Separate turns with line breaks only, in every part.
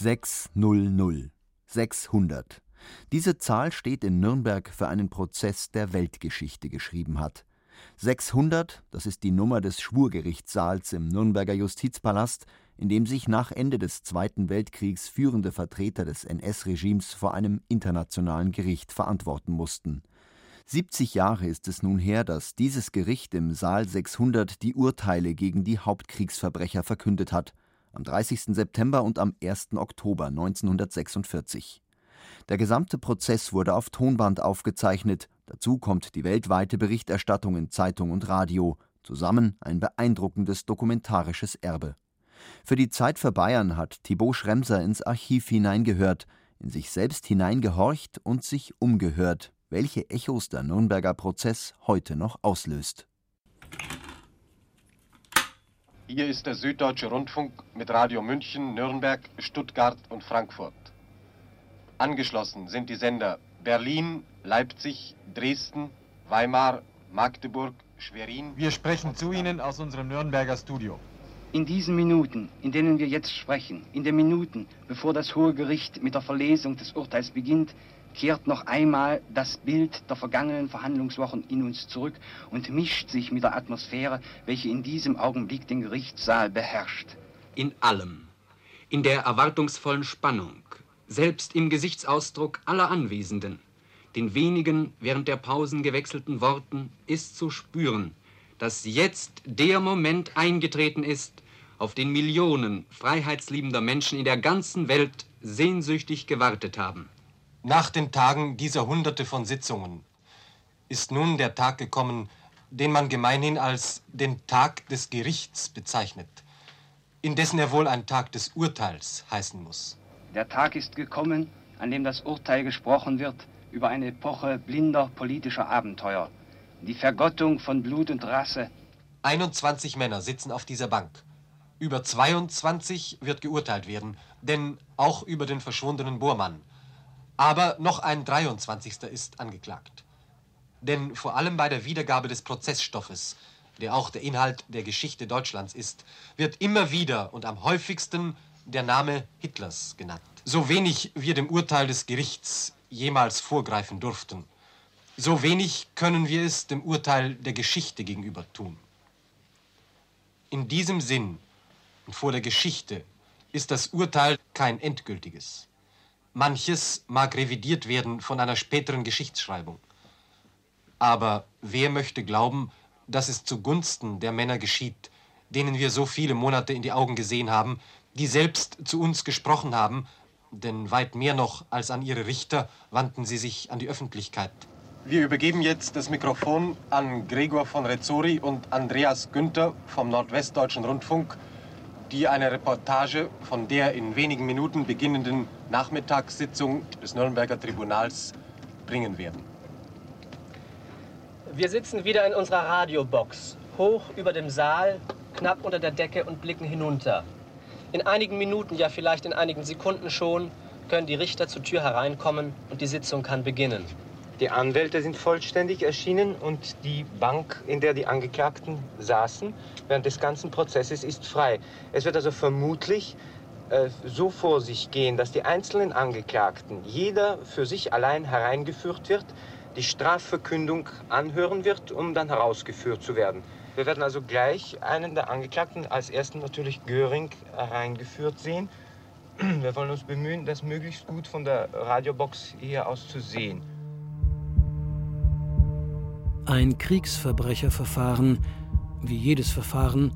600. 600. Diese Zahl steht in Nürnberg für einen Prozess, der Weltgeschichte geschrieben hat. 600, das ist die Nummer des Schwurgerichtssaals im Nürnberger Justizpalast, in dem sich nach Ende des Zweiten Weltkriegs führende Vertreter des NS-Regimes vor einem internationalen Gericht verantworten mussten. 70 Jahre ist es nun her, dass dieses Gericht im Saal 600 die Urteile gegen die Hauptkriegsverbrecher verkündet hat am 30. September und am 1. Oktober 1946. Der gesamte Prozess wurde auf Tonband aufgezeichnet, dazu kommt die weltweite Berichterstattung in Zeitung und Radio, zusammen ein beeindruckendes dokumentarisches Erbe. Für die Zeit für Bayern hat Thibaut Schremser ins Archiv hineingehört, in sich selbst hineingehorcht und sich umgehört, welche Echos der Nürnberger Prozess heute noch auslöst.
Hier ist der Süddeutsche Rundfunk mit Radio München, Nürnberg, Stuttgart und Frankfurt. Angeschlossen sind die Sender Berlin, Leipzig, Dresden, Weimar, Magdeburg, Schwerin.
Wir sprechen zu Ihnen aus unserem Nürnberger Studio.
In diesen Minuten, in denen wir jetzt sprechen, in den Minuten, bevor das Hohe Gericht mit der Verlesung des Urteils beginnt, kehrt noch einmal das Bild der vergangenen Verhandlungswochen in uns zurück und mischt sich mit der Atmosphäre, welche in diesem Augenblick den Gerichtssaal beherrscht.
In allem, in der erwartungsvollen Spannung, selbst im Gesichtsausdruck aller Anwesenden, den wenigen während der Pausen gewechselten Worten, ist zu spüren, dass jetzt der Moment eingetreten ist, auf den Millionen freiheitsliebender Menschen in der ganzen Welt sehnsüchtig gewartet haben.
Nach den Tagen dieser Hunderte von Sitzungen ist nun der Tag gekommen, den man gemeinhin als den Tag des Gerichts bezeichnet, indessen er wohl ein Tag des Urteils heißen muss.
Der Tag ist gekommen, an dem das Urteil gesprochen wird über eine Epoche blinder politischer Abenteuer, die Vergottung von Blut und Rasse.
21 Männer sitzen auf dieser Bank. Über 22 wird geurteilt werden, denn auch über den verschwundenen Bohrmann aber noch ein 23. ist angeklagt. Denn vor allem bei der Wiedergabe des Prozessstoffes, der auch der Inhalt der Geschichte Deutschlands ist, wird immer wieder und am häufigsten der Name Hitlers genannt. So wenig wir dem Urteil des Gerichts jemals vorgreifen durften, so wenig können wir es dem Urteil der Geschichte gegenüber tun. In diesem Sinn und vor der Geschichte ist das Urteil kein endgültiges. Manches mag revidiert werden von einer späteren Geschichtsschreibung. Aber wer möchte glauben, dass es zugunsten der Männer geschieht, denen wir so viele Monate in die Augen gesehen haben, die selbst zu uns gesprochen haben, denn weit mehr noch als an ihre Richter wandten sie sich an die Öffentlichkeit. Wir übergeben jetzt das Mikrofon an Gregor von Rezzori und Andreas Günther vom Nordwestdeutschen Rundfunk, die eine Reportage von der in wenigen Minuten beginnenden Nachmittagssitzung des Nürnberger Tribunals bringen werden.
Wir sitzen wieder in unserer Radiobox, hoch über dem Saal, knapp unter der Decke und blicken hinunter. In einigen Minuten, ja vielleicht in einigen Sekunden schon, können die Richter zur Tür hereinkommen und die Sitzung kann beginnen.
Die Anwälte sind vollständig erschienen und die Bank, in der die Angeklagten saßen, während des ganzen Prozesses ist frei. Es wird also vermutlich äh, so vor sich gehen, dass die einzelnen Angeklagten, jeder für sich allein hereingeführt wird, die Strafverkündung anhören wird, um dann herausgeführt zu werden. Wir werden also gleich einen der Angeklagten, als ersten natürlich Göring, hereingeführt sehen. Wir wollen uns bemühen, das möglichst gut von der Radiobox hier aus zu sehen.
Ein Kriegsverbrecherverfahren, wie jedes Verfahren,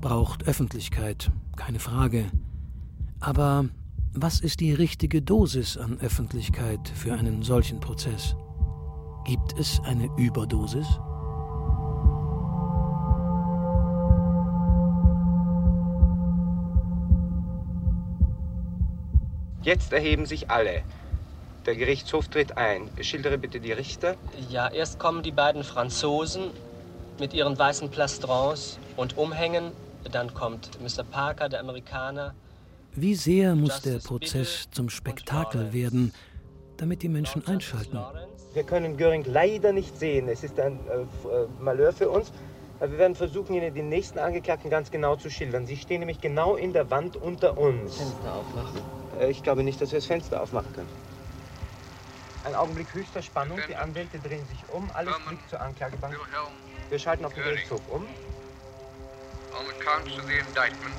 braucht Öffentlichkeit, keine Frage. Aber was ist die richtige Dosis an Öffentlichkeit für einen solchen Prozess? Gibt es eine Überdosis?
Jetzt erheben sich alle. Der Gerichtshof tritt ein. Schildere bitte die Richter.
Ja, erst kommen die beiden Franzosen mit ihren weißen Plastrons und Umhängen. Dann kommt Mr. Parker, der Amerikaner.
Wie sehr muss der Prozess zum Spektakel werden, damit die Menschen einschalten?
Wir können Göring leider nicht sehen. Es ist ein äh, äh Malheur für uns. Wir werden versuchen, Ihnen den nächsten Angeklagten ganz genau zu schildern. Sie stehen nämlich genau in der Wand unter uns.
Fenster aufmachen?
Äh, ich glaube nicht, dass wir das Fenster aufmachen können. Ein Augenblick höchster Spannung. Die Anwälte drehen sich um. Alles blickt zur Anklagebank. Wir schalten auf den Gerichtshof um. On the counts of the indictment,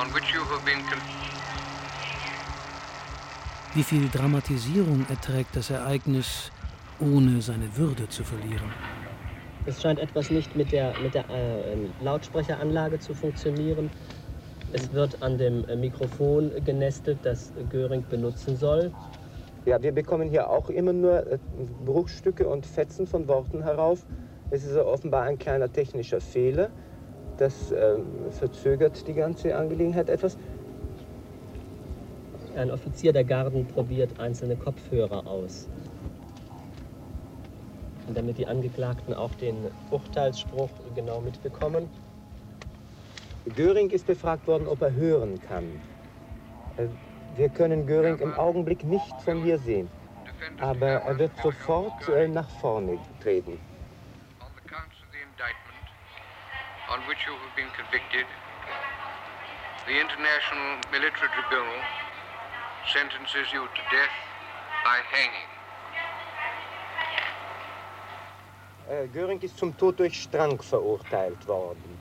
on which you have been Wie viel Dramatisierung erträgt das Ereignis, ohne seine Würde zu verlieren?
Es scheint etwas nicht mit der, mit der äh, Lautsprecheranlage zu funktionieren. Es wird an dem äh, Mikrofon genestelt, das Göring benutzen soll.
Ja, wir bekommen hier auch immer nur äh, Bruchstücke und Fetzen von Worten herauf. Es ist offenbar ein kleiner technischer Fehler. Das äh, verzögert die ganze Angelegenheit etwas.
Ein Offizier der Garden probiert einzelne Kopfhörer aus damit die Angeklagten auch den Urteilsspruch genau mitbekommen.
Göring ist befragt worden, ob er hören kann. Wir können Göring im Augenblick nicht von hier sehen, aber er wird sofort äh, nach vorne treten. on which you have been convicted, the International Military Tribunal sentences you to death by hanging. Äh, Göring ist zum Tod durch Strang verurteilt worden.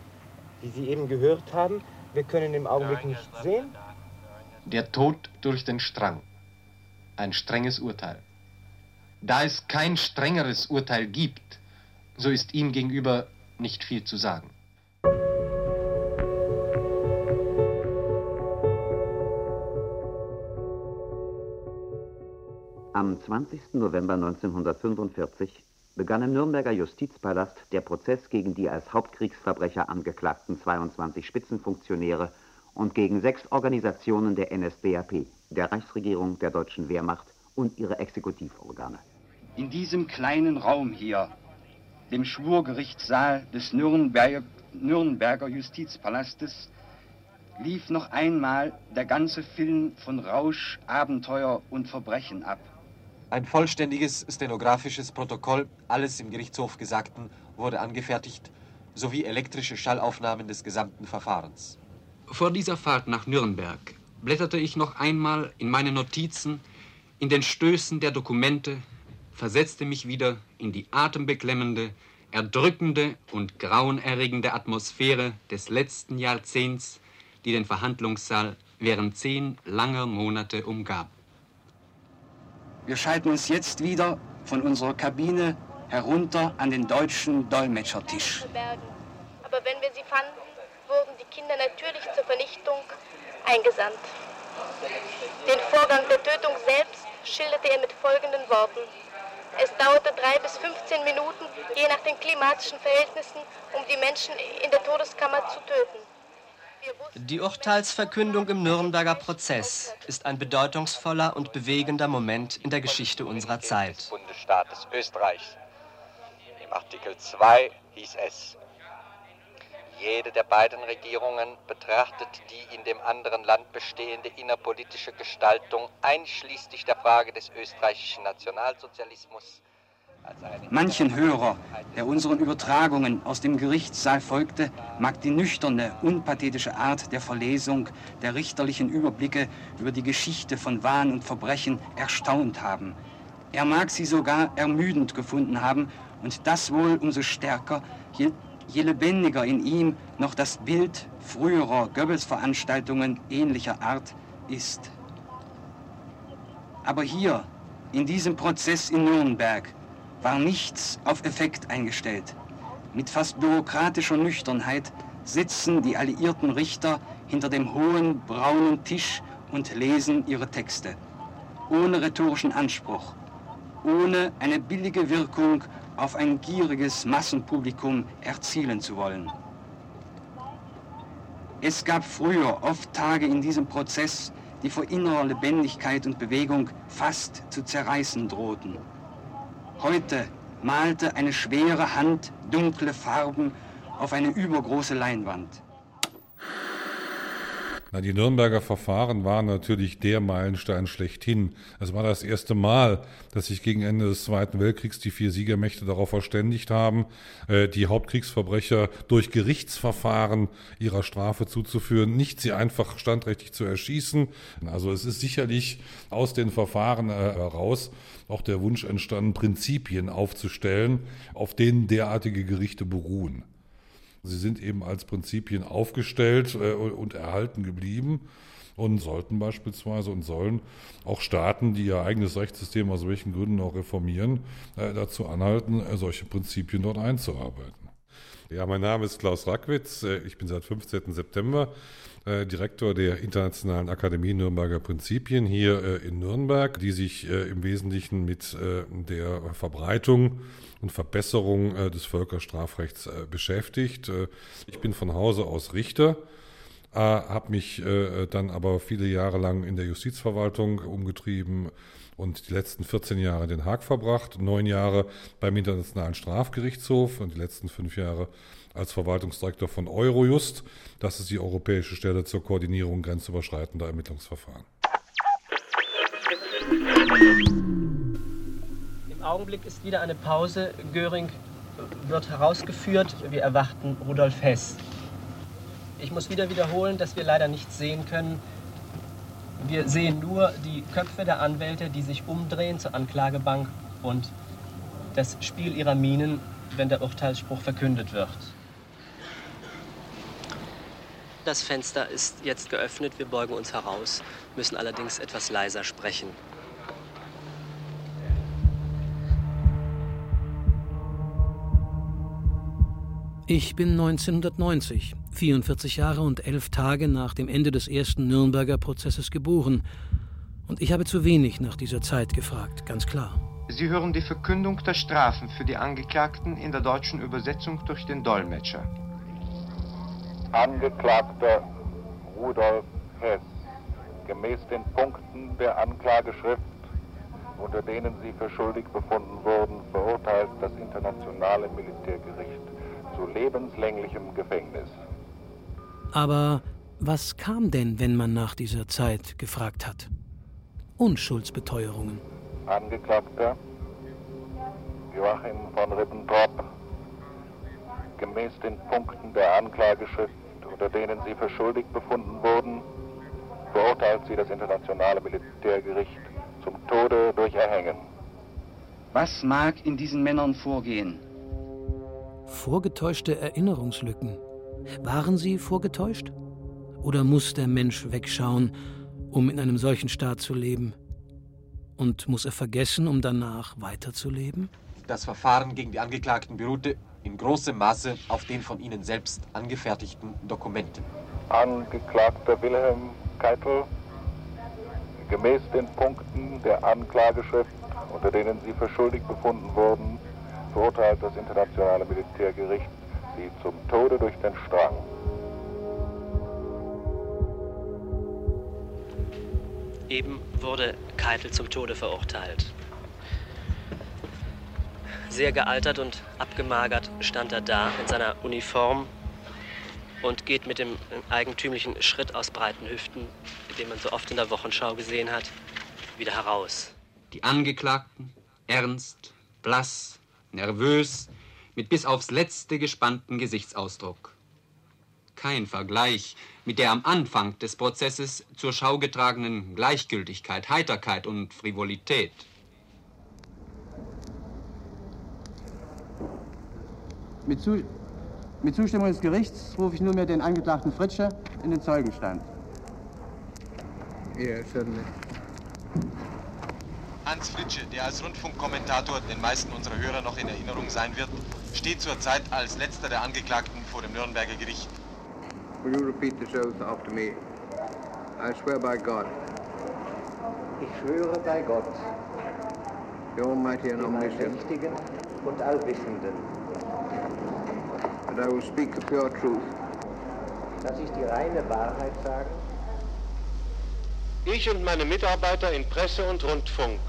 Wie Sie eben gehört haben, wir können im Augenblick nicht sehen.
Der Tod durch den Strang. Ein strenges Urteil. Da es kein strengeres Urteil gibt, so ist ihm gegenüber nicht viel zu sagen.
Am 20. November 1945 begann im Nürnberger Justizpalast der Prozess gegen die als Hauptkriegsverbrecher angeklagten 22 Spitzenfunktionäre und gegen sechs Organisationen der NSDAP, der Reichsregierung, der deutschen Wehrmacht und ihre Exekutivorgane.
In diesem kleinen Raum hier, dem Schwurgerichtssaal des Nürnberger, Nürnberger Justizpalastes, lief noch einmal der ganze Film von Rausch, Abenteuer und Verbrechen ab.
Ein vollständiges stenografisches Protokoll, alles im Gerichtshof Gesagten, wurde angefertigt, sowie elektrische Schallaufnahmen des gesamten Verfahrens.
Vor dieser Fahrt nach Nürnberg blätterte ich noch einmal in meine Notizen, in den Stößen der Dokumente, versetzte mich wieder in die atembeklemmende, erdrückende und grauenerregende Atmosphäre des letzten Jahrzehnts, die den Verhandlungssaal während zehn langer Monate umgab.
Wir schalten uns jetzt wieder von unserer Kabine herunter an den deutschen Dolmetschertisch.
Aber wenn wir sie fanden, wurden die Kinder natürlich Vernichtung eingesandt. Den Vorgang der Tötung selbst schilderte er mit folgenden Worten. Es dauerte drei bis 15 Minuten, je nach den klimatischen Verhältnissen, um die Menschen in der Todeskammer zu töten.
Die Urteilsverkündung im Nürnberger Prozess ist ein bedeutungsvoller und bewegender Moment in der Geschichte unserer Zeit.
Des Bundesstaates Österreich. Im Artikel 2 hieß es, jede der beiden Regierungen betrachtet die in dem anderen Land bestehende innerpolitische Gestaltung einschließlich der Frage des österreichischen Nationalsozialismus
Manchen Hörer, der unseren Übertragungen aus dem Gerichtssaal folgte, mag die nüchterne, unpathetische Art der Verlesung der richterlichen Überblicke über die Geschichte von Wahn und Verbrechen erstaunt haben. Er mag sie sogar ermüdend gefunden haben und das wohl umso stärker, je, je lebendiger in ihm noch das Bild früherer Goebbels-Veranstaltungen ähnlicher Art ist. Aber hier, in diesem Prozess in Nürnberg, war nichts auf Effekt eingestellt. Mit fast bürokratischer Nüchternheit sitzen die alliierten Richter hinter dem hohen braunen Tisch und lesen ihre Texte. Ohne rhetorischen Anspruch, ohne eine billige Wirkung auf ein gieriges Massenpublikum erzielen zu wollen. Es gab früher oft Tage in diesem Prozess, die vor innerer Lebendigkeit und Bewegung fast zu zerreißen drohten. Heute malte eine schwere Hand dunkle Farben auf eine übergroße Leinwand.
Na, die Nürnberger Verfahren waren natürlich der Meilenstein schlechthin. Es war das erste Mal, dass sich gegen Ende des Zweiten Weltkriegs die vier Siegermächte darauf verständigt haben, äh, die Hauptkriegsverbrecher durch Gerichtsverfahren ihrer Strafe zuzuführen, nicht sie einfach standrechtlich zu erschießen. Also es ist sicherlich aus den Verfahren äh, heraus auch der Wunsch entstanden, Prinzipien aufzustellen, auf denen derartige Gerichte beruhen. Sie sind eben als Prinzipien aufgestellt äh, und erhalten geblieben und sollten beispielsweise und sollen auch Staaten, die ihr eigenes Rechtssystem aus welchen Gründen auch reformieren, äh, dazu anhalten, äh, solche Prinzipien dort einzuarbeiten. Ja, mein Name ist Klaus Rackwitz. Ich bin seit 15. September Direktor der Internationalen Akademie Nürnberger Prinzipien hier in Nürnberg, die sich im Wesentlichen mit der Verbreitung und Verbesserung äh, des Völkerstrafrechts äh, beschäftigt. Äh, ich bin von Hause aus Richter, habe mich dann aber viele Jahre lang in der Justizverwaltung umgetrieben und die letzten 14 Jahre in Den Haag verbracht, neun Jahre beim Internationalen Strafgerichtshof und die letzten fünf Jahre als Verwaltungsdirektor von Eurojust. Das ist die europäische Stelle zur Koordinierung grenzüberschreitender Ermittlungsverfahren.
Im Augenblick ist wieder eine Pause. Göring wird herausgeführt. Wir erwarten Rudolf Hess. Ich muss wieder wiederholen, dass wir leider nichts sehen können. Wir sehen nur die Köpfe der Anwälte, die sich umdrehen zur Anklagebank und das Spiel ihrer Minen, wenn der Urteilsspruch verkündet wird. Das Fenster ist jetzt geöffnet, wir beugen uns heraus, müssen allerdings etwas leiser sprechen.
Ich bin 1990, 44 Jahre und elf Tage nach dem Ende des ersten Nürnberger Prozesses geboren. Und ich habe zu wenig nach dieser Zeit gefragt, ganz klar.
Sie hören die Verkündung der Strafen für die Angeklagten in der deutschen Übersetzung durch den Dolmetscher.
Angeklagter Rudolf Hess, gemäß den Punkten der Anklageschrift, unter denen Sie für schuldig befunden wurden, verurteilt das internationale Militärgericht zu lebenslänglichem Gefängnis.
Aber was kam denn, wenn man nach dieser Zeit gefragt hat? Unschuldsbeteuerungen.
Angeklagter Joachim von Ribbentrop, gemäß den Punkten der Anklageschrift, unter denen Sie für schuldig befunden wurden, verurteilt Sie das internationale Militärgericht zum Tode durch Erhängen.
Was mag in diesen Männern vorgehen?
Vorgetäuschte Erinnerungslücken. Waren sie vorgetäuscht? Oder muss der Mensch wegschauen, um in einem solchen Staat zu leben? Und muss er vergessen, um danach weiterzuleben?
Das Verfahren gegen die Angeklagten beruhte in großem Maße auf den von ihnen selbst angefertigten Dokumenten.
Angeklagter Wilhelm Keitel, gemäß den Punkten der Anklageschrift, unter denen Sie für schuldig befunden wurden, verurteilt das internationale Militärgericht sie zum Tode durch den Strang.
Eben wurde Keitel zum Tode verurteilt. Sehr gealtert und abgemagert stand er da in seiner Uniform und geht mit dem eigentümlichen Schritt aus breiten Hüften, den man so oft in der Wochenschau gesehen hat, wieder heraus.
Die Angeklagten, ernst, blass, nervös, mit bis aufs letzte gespannten Gesichtsausdruck. Kein Vergleich mit der am Anfang des Prozesses zur Schau getragenen Gleichgültigkeit, Heiterkeit und Frivolität.
Mit, Zu mit Zustimmung des Gerichts rufe ich nunmehr den Angeklagten Fritsche in den Zeugenstand.
Ja, certainly.
Hans Fritsche, der als Rundfunkkommentator den meisten unserer Hörer noch in Erinnerung sein wird, steht zurzeit als letzter der Angeklagten vor dem Nürnberger Gericht.
Will you repeat this oath after me? I swear by God.
Ich schwöre bei Gott,
the Almighty and
dem
Omniscient,
Allmächtigen und Allwissenden,
that I will speak the pure truth,
dass ich die reine Wahrheit sage,
Ich und meine Mitarbeiter in Presse und Rundfunk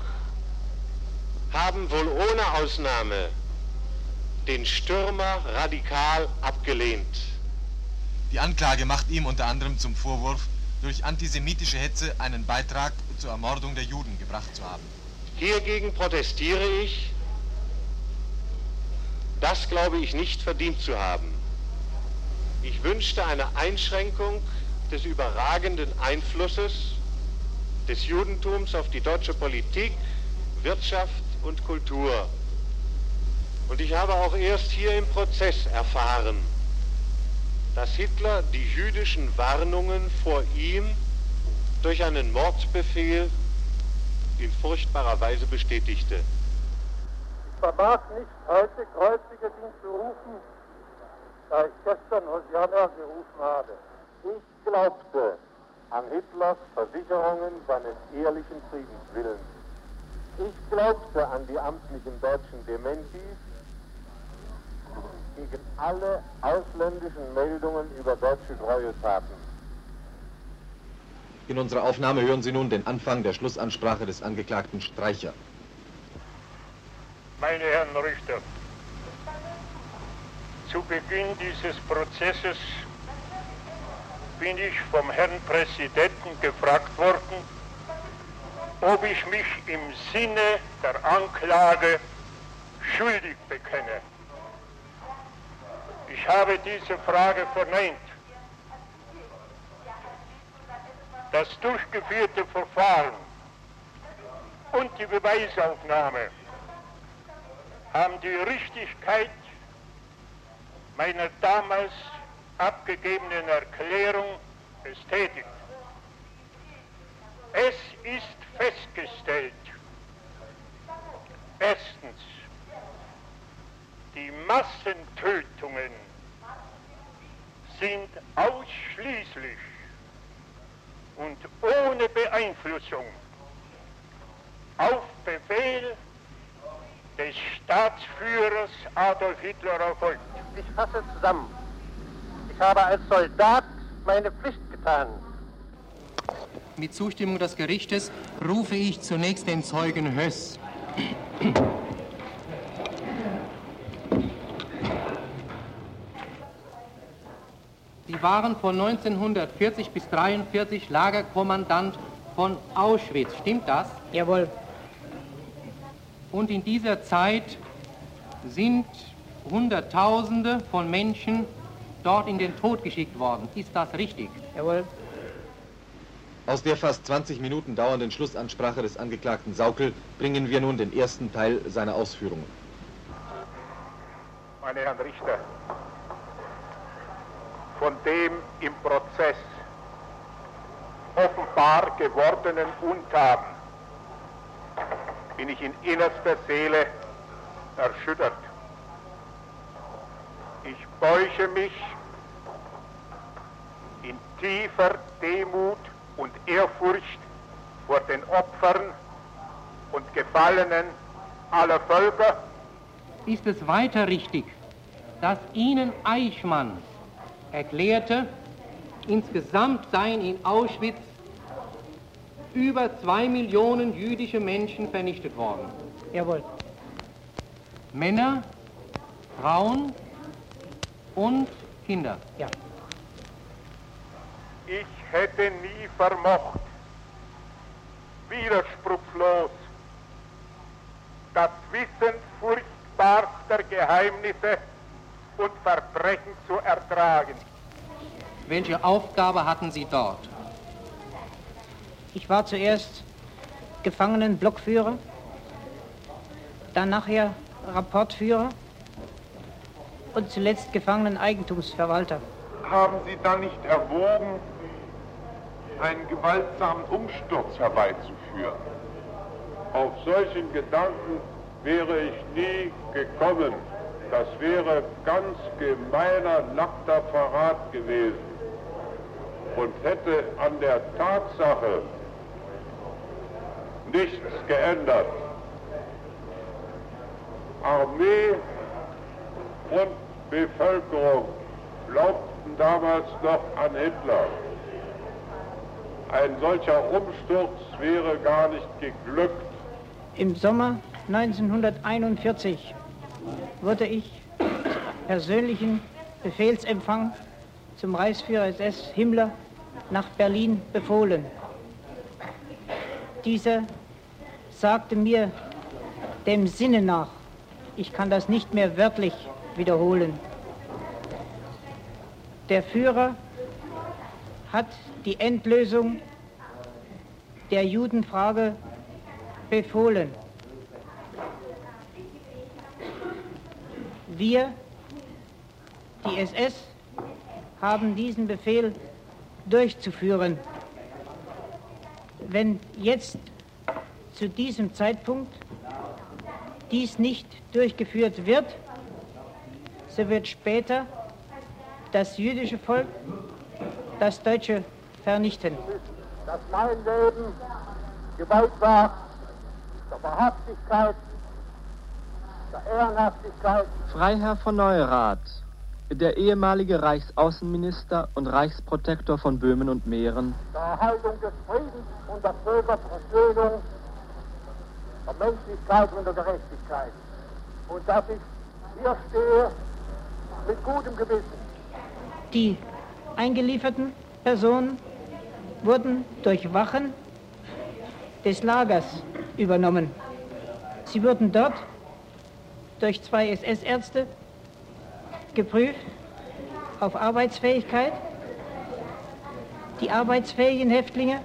haben wohl ohne Ausnahme den Stürmer radikal abgelehnt.
Die Anklage macht ihm unter anderem zum Vorwurf, durch antisemitische Hetze einen Beitrag zur Ermordung der Juden gebracht zu haben.
Hiergegen protestiere ich. Das glaube ich nicht verdient zu haben. Ich wünschte eine Einschränkung des überragenden Einflusses des Judentums auf die deutsche Politik, Wirtschaft und Kultur. Und ich habe auch erst hier im Prozess erfahren, dass Hitler die jüdischen Warnungen vor ihm durch einen Mordbefehl in furchtbarer Weise bestätigte.
Vermag nicht, heute Kreuziger zu rufen, da ich gestern Hosianna gerufen habe. Ich glaubte an Hitlers Versicherungen seines ehrlichen Friedenswillens. Ich glaubte an die amtlichen deutschen Dementis gegen alle ausländischen Meldungen über deutsche Gräueltaten.
In unserer Aufnahme hören Sie nun den Anfang der Schlussansprache des Angeklagten Streicher.
Meine Herren Richter, zu Beginn dieses Prozesses bin ich vom Herrn Präsidenten gefragt worden, ob ich mich im Sinne der Anklage schuldig bekenne. Ich habe diese Frage verneint. Das durchgeführte Verfahren und die Beweisaufnahme haben die Richtigkeit meiner damals abgegebenen Erklärung bestätigt. Es ist festgestellt, erstens, die Massentötungen sind ausschließlich und ohne Beeinflussung auf Befehl des Staatsführers Adolf Hitler erfolgt. Ich fasse zusammen. Ich habe als Soldat meine Pflicht getan.
Mit Zustimmung des Gerichtes rufe ich zunächst den Zeugen Höss. Sie waren von 1940 bis 1943 Lagerkommandant von Auschwitz. Stimmt das? Jawohl. Und in dieser Zeit sind Hunderttausende von Menschen dort in den Tod geschickt worden. Ist das richtig? Jawohl.
Aus der fast 20 Minuten dauernden Schlussansprache des Angeklagten Saukel bringen wir nun den ersten Teil seiner Ausführungen.
Meine Herren Richter, von dem im Prozess offenbar gewordenen Untaten bin ich in innerster Seele erschüttert. Ich beuge mich in tiefer Demut und Ehrfurcht vor den Opfern und Gefallenen aller Völker.
Ist es weiter richtig, dass Ihnen Eichmann erklärte, insgesamt seien in Auschwitz über zwei Millionen jüdische Menschen vernichtet worden? Jawohl. Männer, Frauen und Kinder? Ja.
Ich hätte nie vermocht, widerspruchslos das Wissen furchtbarster Geheimnisse und Verbrechen zu ertragen.
Welche Aufgabe hatten Sie dort?
Ich war zuerst Gefangenenblockführer, dann nachher Rapportführer und zuletzt Gefangeneneigentumsverwalter.
Haben Sie da nicht erwogen, einen gewaltsamen Umsturz herbeizuführen? Auf solchen Gedanken wäre ich nie gekommen. Das wäre ganz gemeiner, nackter Verrat gewesen und hätte an der Tatsache nichts geändert. Armee und Bevölkerung glaubten damals noch an Hitler.
Ein solcher Umsturz wäre gar nicht geglückt.
Im Sommer 1941 wurde ich persönlichen Befehlsempfang zum Reichsführer SS Himmler nach Berlin befohlen. Dieser sagte mir dem Sinne nach, ich kann das nicht mehr wörtlich wiederholen. Der Führer hat die Endlösung der Judenfrage befohlen. Wir, die SS, haben diesen Befehl durchzuführen. Wenn jetzt zu diesem Zeitpunkt dies nicht durchgeführt wird, so wird später das jüdische Volk das Deutsche vernichten.
Dass mein Leben geweiht war der Wahrhaftigkeit, der Ehrenhaftigkeit.
Freiherr von Neurath, der ehemalige Reichsaußenminister und Reichsprotektor von Böhmen und Mähren.
Der Erhaltung des Friedens und der Völkerversöhnung, der Menschlichkeit und der Gerechtigkeit. Und dass ich hier stehe mit gutem Gewissen.
Die eingelieferten Personen wurden durch Wachen des Lagers übernommen. Sie wurden dort durch zwei SS-Ärzte geprüft auf Arbeitsfähigkeit. Die arbeitsfähigen Häftlinge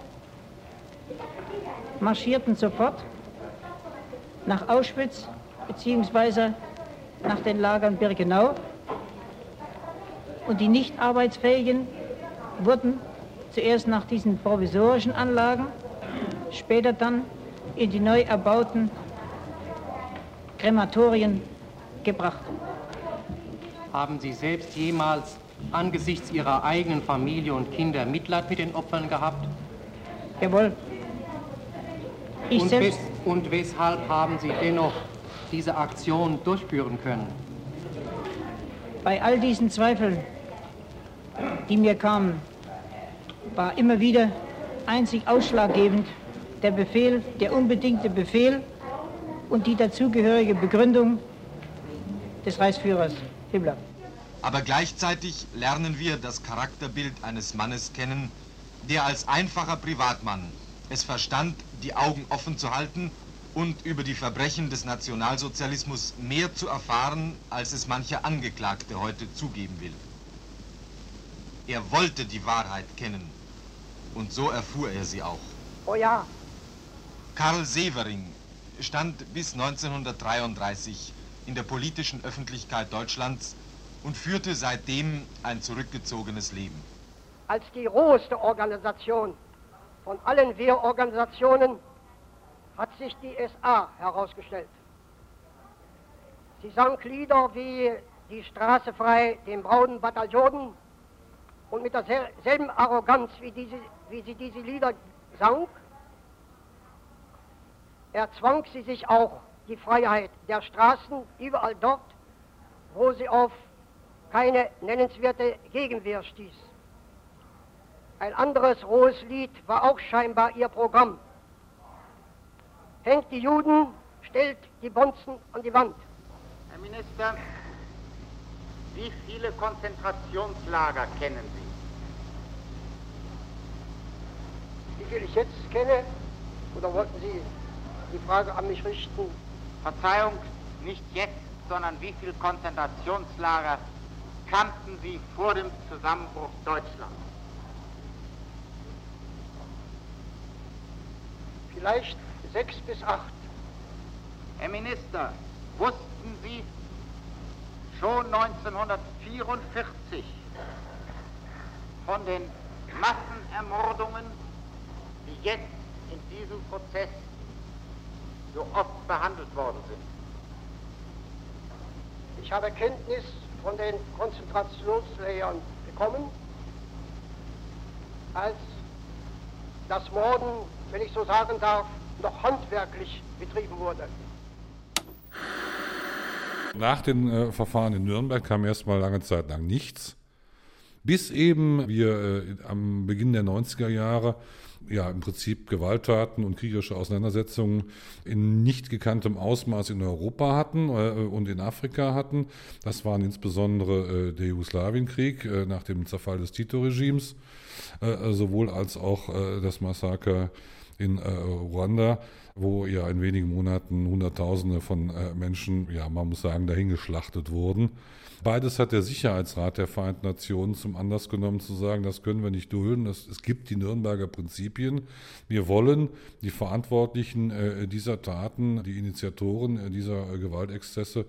marschierten sofort nach Auschwitz bzw. nach den Lagern Birkenau und die nicht arbeitsfähigen wurden zuerst nach diesen provisorischen Anlagen, später dann in die neu erbauten Krematorien gebracht.
Haben Sie selbst jemals angesichts Ihrer eigenen Familie und Kinder Mitleid mit den Opfern gehabt?
Jawohl. Ich
und,
selbst.
Und weshalb haben Sie dennoch diese Aktion durchführen können?
Bei all diesen Zweifeln, die mir kamen, war immer wieder einzig ausschlaggebend der Befehl, der unbedingte Befehl und die dazugehörige Begründung des Reichsführers Himmler.
Aber gleichzeitig lernen wir das Charakterbild eines Mannes kennen, der als einfacher Privatmann es verstand, die Augen offen zu halten und über die Verbrechen des Nationalsozialismus mehr zu erfahren, als es mancher Angeklagte heute zugeben will. Er wollte die Wahrheit kennen und so erfuhr er sie auch.
Oh ja.
Karl Severing stand bis 1933 in der politischen Öffentlichkeit Deutschlands und führte seitdem ein zurückgezogenes Leben.
Als die roheste Organisation von allen Wehrorganisationen hat sich die SA herausgestellt. Sie sang Lieder wie Die Straße frei den braunen Bataillonen und mit derselben Arroganz, wie, diese, wie sie diese Lieder sang, erzwang sie sich auch die Freiheit der Straßen überall dort, wo sie auf keine nennenswerte Gegenwehr stieß. Ein anderes rohes Lied war auch scheinbar ihr Programm. Hängt die Juden, stellt die Bonzen an die Wand.
Herr Minister, wie viele Konzentrationslager kennen
Sie? Wie viele ich jetzt kenne? Oder wollten Sie die Frage an mich richten?
Verzeihung, nicht jetzt, sondern wie viele Konzentrationslager kannten Sie vor dem Zusammenbruch Deutschlands?
Vielleicht sechs bis acht.
Herr Minister, wussten Sie schon 1944 von den Massenermordungen, die jetzt in diesem Prozess so oft behandelt worden sind?
Ich habe Kenntnis von den Konzentrationslagern bekommen, als das Morden, wenn ich so sagen darf, noch handwerklich betrieben wurde.
Nach den äh, Verfahren in Nürnberg kam erstmal lange Zeit lang nichts, bis eben wir äh, am Beginn der 90er Jahre ja im Prinzip Gewalttaten und kriegerische Auseinandersetzungen in nicht gekanntem Ausmaß in Europa hatten äh, und in Afrika hatten. Das waren insbesondere äh, der Jugoslawienkrieg äh, nach dem Zerfall des Tito-Regimes, äh, sowohl als auch äh, das Massaker in äh, Ruanda, wo ja in wenigen Monaten Hunderttausende von Menschen, ja man muss sagen, dahingeschlachtet wurden. Beides hat der Sicherheitsrat der Vereinten Nationen zum Anlass genommen, zu sagen, das können wir nicht dulden. Das, es gibt die Nürnberger Prinzipien. Wir wollen die Verantwortlichen äh, dieser Taten, die Initiatoren äh, dieser äh, Gewaltexzesse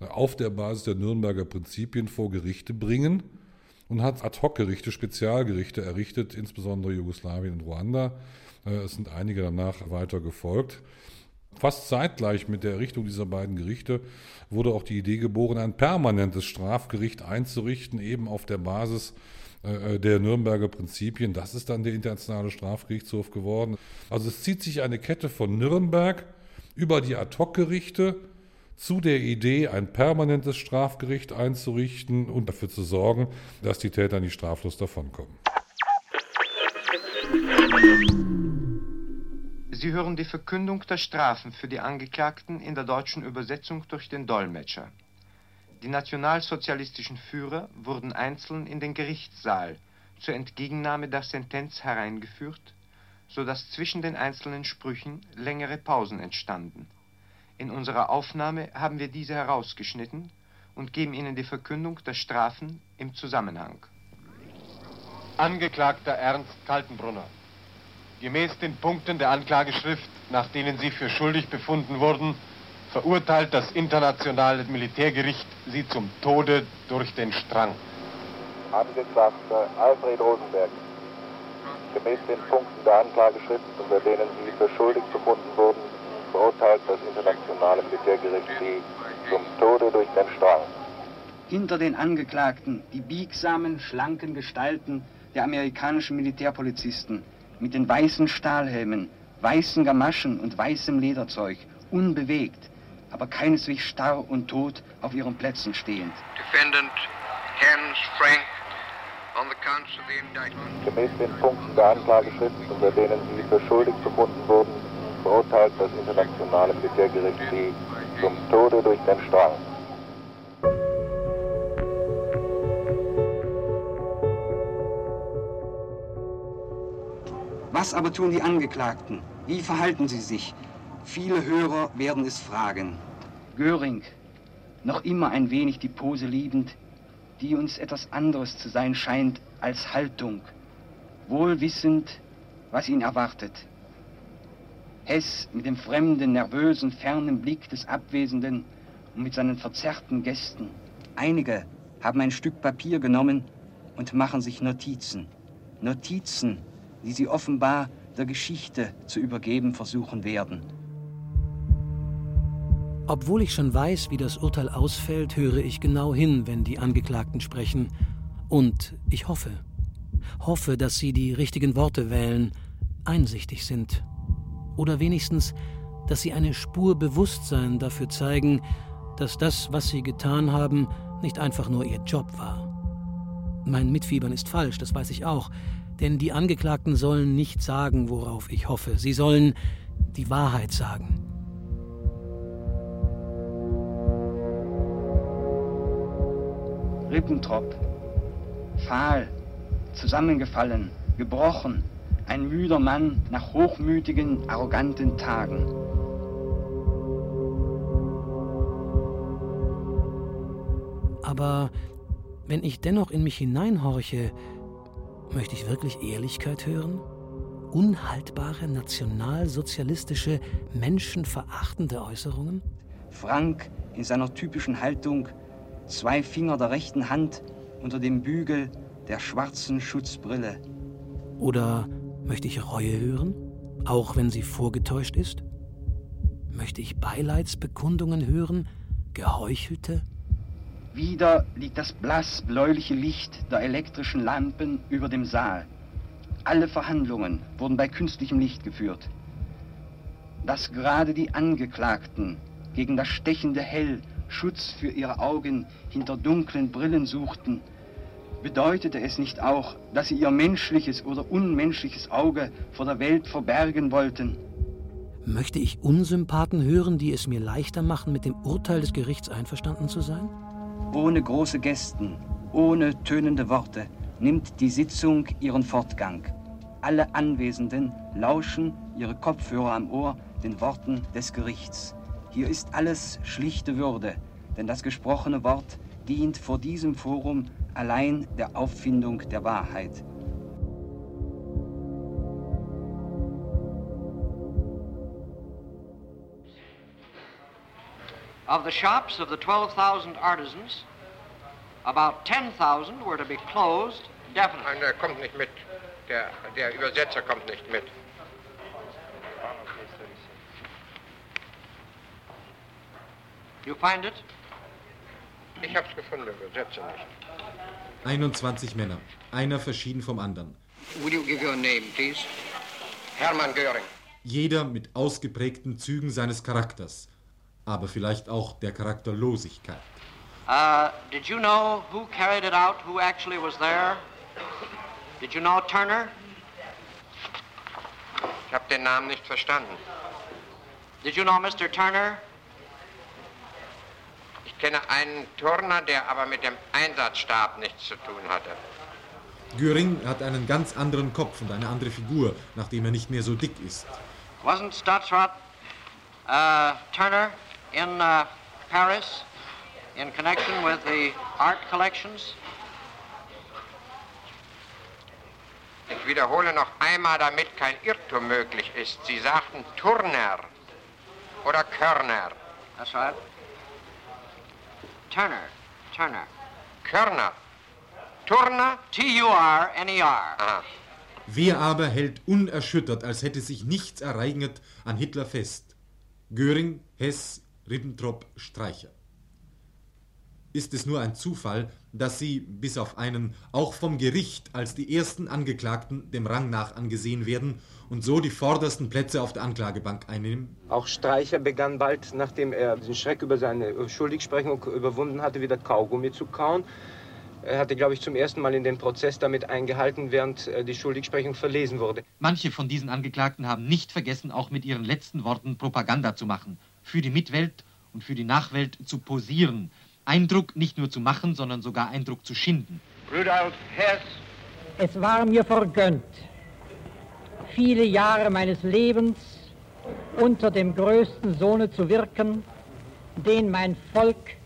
auf der Basis der Nürnberger Prinzipien vor Gerichte bringen und hat Ad-hoc-Gerichte, Spezialgerichte errichtet, insbesondere Jugoslawien und Ruanda. Es sind einige danach weiter gefolgt. Fast zeitgleich mit der Errichtung dieser beiden Gerichte wurde auch die Idee geboren, ein permanentes Strafgericht einzurichten, eben auf der Basis äh, äh, der Nürnberger Prinzipien. Das ist dann der Internationale Strafgerichtshof geworden. Also es zieht sich eine Kette von Nürnberg über die Ad-hoc-Gerichte zu der Idee, ein permanentes Strafgericht einzurichten und dafür zu sorgen, dass die Täter nicht straflos davonkommen.
Sie hören die Verkündung der Strafen für die Angeklagten in der deutschen Übersetzung durch den Dolmetscher. Die nationalsozialistischen Führer wurden einzeln in den Gerichtssaal zur Entgegennahme der Sentenz hereingeführt, so dass zwischen den einzelnen Sprüchen längere Pausen entstanden. In unserer Aufnahme haben wir diese herausgeschnitten und geben Ihnen die Verkündung der Strafen im Zusammenhang.
Angeklagter Ernst Kaltenbrunner. Gemäß den Punkten der Anklageschrift, nach denen Sie für schuldig befunden wurden, verurteilt das internationale Militärgericht Sie zum Tode durch den Strang.
Angeklagter Alfred Rosenberg. Gemäß den Punkten der Anklageschrift, unter denen Sie für schuldig befunden wurden, verurteilt das internationale Militärgericht Sie zum Tode durch den Strang.
Hinter den Angeklagten die biegsamen, schlanken Gestalten der amerikanischen Militärpolizisten, mit den weißen Stahlhelmen, weißen Gamaschen und weißem Lederzeug, unbewegt, aber keineswegs starr und tot auf ihren Plätzen stehend.
Defendant Hans Frank on the counts of the indictment.
Gemäß den Punkten der Anklageschrift, unter denen Sie für schuldig befunden wurden, verurteilt das internationale Militärgericht Sie zum Tode durch den Strang.
Was aber tun die Angeklagten? Wie verhalten sie sich? Viele Hörer werden es fragen. Göring, noch immer ein wenig die Pose liebend, die uns etwas anderes zu sein scheint als Haltung, wohl wissend, was ihn erwartet. Hess mit dem fremden, nervösen, fernen Blick des Abwesenden und mit seinen verzerrten Gästen. Einige haben ein Stück Papier genommen und machen sich Notizen. Notizen, die sie offenbar der Geschichte zu übergeben versuchen werden.
Obwohl ich schon weiß, wie das Urteil ausfällt, höre ich genau hin, wenn die Angeklagten sprechen. Und ich hoffe, hoffe, dass sie die richtigen Worte wählen, einsichtig sind. Oder wenigstens, dass sie eine Spur Bewusstsein dafür zeigen, dass das, was sie getan haben, nicht einfach nur ihr Job war. Mein Mitfiebern ist falsch, das weiß ich auch, denn die Angeklagten sollen nicht sagen, worauf ich hoffe. Sie sollen die Wahrheit sagen.
Rippentrop, fahl, zusammengefallen, gebrochen, ein müder Mann nach hochmütigen, arroganten Tagen.
Aber wenn ich dennoch in mich hineinhorche, Möchte ich wirklich Ehrlichkeit hören? Unhaltbare, nationalsozialistische, menschenverachtende Äußerungen?
Frank in seiner typischen Haltung, zwei Finger der rechten Hand unter dem Bügel der schwarzen Schutzbrille.
Oder möchte ich Reue hören, auch wenn sie vorgetäuscht ist? Möchte ich Beileidsbekundungen hören, geheuchelte,
wieder liegt das blass bläuliche Licht der elektrischen Lampen über dem Saal. Alle Verhandlungen wurden bei künstlichem Licht geführt. Dass gerade die Angeklagten gegen das stechende Hell Schutz für ihre Augen hinter dunklen Brillen suchten, bedeutete es nicht auch, dass sie ihr menschliches oder unmenschliches Auge vor der Welt verbergen wollten?
Möchte ich Unsympathen hören, die es mir leichter machen, mit dem Urteil des Gerichts einverstanden zu sein?
Ohne große Gesten, ohne tönende Worte nimmt die Sitzung ihren Fortgang. Alle Anwesenden lauschen, ihre Kopfhörer am Ohr, den Worten des Gerichts. Hier ist alles schlichte Würde, denn das gesprochene Wort dient vor diesem Forum allein der Auffindung der Wahrheit.
Of the shops of the 12,000 artisans, about 10,000 were to be closed definitely.
Nein, er kommt nicht mit. Der, der Übersetzer kommt nicht mit.
You find it?
Ich hab's gefunden, Übersetzer nicht.
21 Männer, einer verschieden vom anderen.
Will you give your name, please? Hermann Göring.
Jeder mit ausgeprägten Zügen seines Charakters, aber vielleicht auch der Charakterlosigkeit.
Uh, did you know who carried it out, who actually was there? Did you know Turner?
Ich habe den Namen nicht verstanden.
Did you know Mr. Turner?
Ich kenne einen Turner, der aber mit dem Einsatzstab nichts zu tun hatte.
Göring hat einen ganz anderen Kopf und eine andere Figur, nachdem er nicht mehr so dick ist.
Wasn't Stottrot uh, Turner in uh, Paris in connection with the art collections?
Ich wiederhole noch einmal, damit kein Irrtum möglich ist. Sie sagten Turner oder Körner.
That's right. Turner. Turner.
Körner. Turner?
T-U-R-N-E-R.
Aha.
Wer aber hält unerschüttert, als hätte sich nichts ereignet, an Hitler fest? Göring, Hess, Ribbentrop, Streicher. Ist es nur ein Zufall, dass sie, bis auf einen, auch vom Gericht als die ersten Angeklagten dem Rang nach angesehen werden und so die vordersten Plätze auf der Anklagebank einnehmen?
Auch Streicher begann bald, nachdem er den Schreck über seine Schuldigsprechung überwunden hatte, wieder Kaugummi zu kauen. Er hatte, glaube ich, zum ersten Mal in den Prozess damit eingehalten, während äh, die Schuldigsprechung verlesen wurde.
Manche von diesen Angeklagten haben nicht vergessen, auch mit ihren letzten Worten Propaganda zu machen, für die Mitwelt und für die Nachwelt zu posieren, Eindruck nicht nur zu machen, sondern sogar Eindruck zu schinden.
Rudolf Hess.
Es war mir vergönnt, viele Jahre meines Lebens unter dem größten Sohne zu wirken, den mein Volk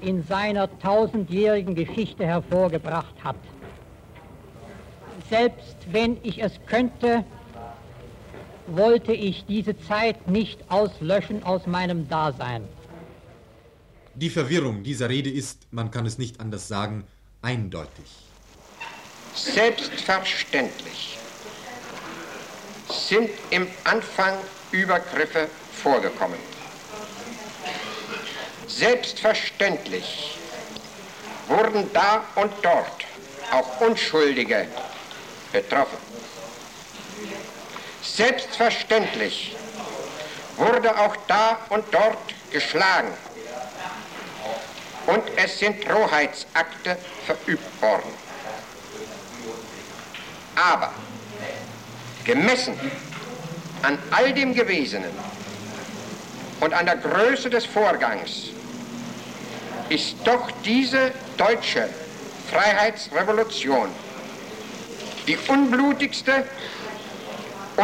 in seiner tausendjährigen Geschichte hervorgebracht hat. Selbst wenn ich es könnte, wollte ich diese Zeit nicht auslöschen aus meinem Dasein.
Die Verwirrung dieser Rede ist, man kann es nicht anders sagen, eindeutig.
Selbstverständlich sind im Anfang Übergriffe vorgekommen. Selbstverständlich wurden da und dort auch Unschuldige betroffen. Selbstverständlich wurde auch da und dort geschlagen und es sind Rohheitsakte verübt worden. Aber gemessen an all dem Gewesenen und an der Größe des Vorgangs ist doch diese deutsche Freiheitsrevolution die unblutigste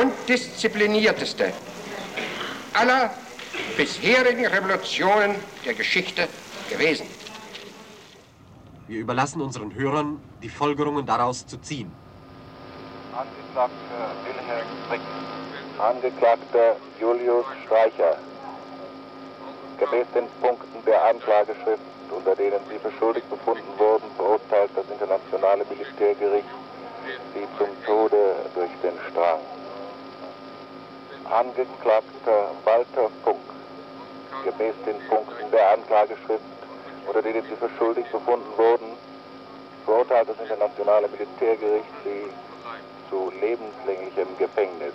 und disziplinierteste aller bisherigen Revolutionen der Geschichte gewesen.
Wir überlassen unseren Hörern, die Folgerungen daraus zu ziehen.
Angeklagter Wilhelm Frick. Angeklagter Julius Streicher. Gemäß den Punkten der Anklageschrift, unter denen Sie für schuldig befunden wurden, verurteilt das internationale Militärgericht Sie zum Tode durch den Strang. Angeklagter Walter Funk. Gemäß den Punkten der Anklageschrift, unter denen Sie für schuldig befunden wurden, verurteilt das internationale Militärgericht Sie zu lebenslänglichem Gefängnis.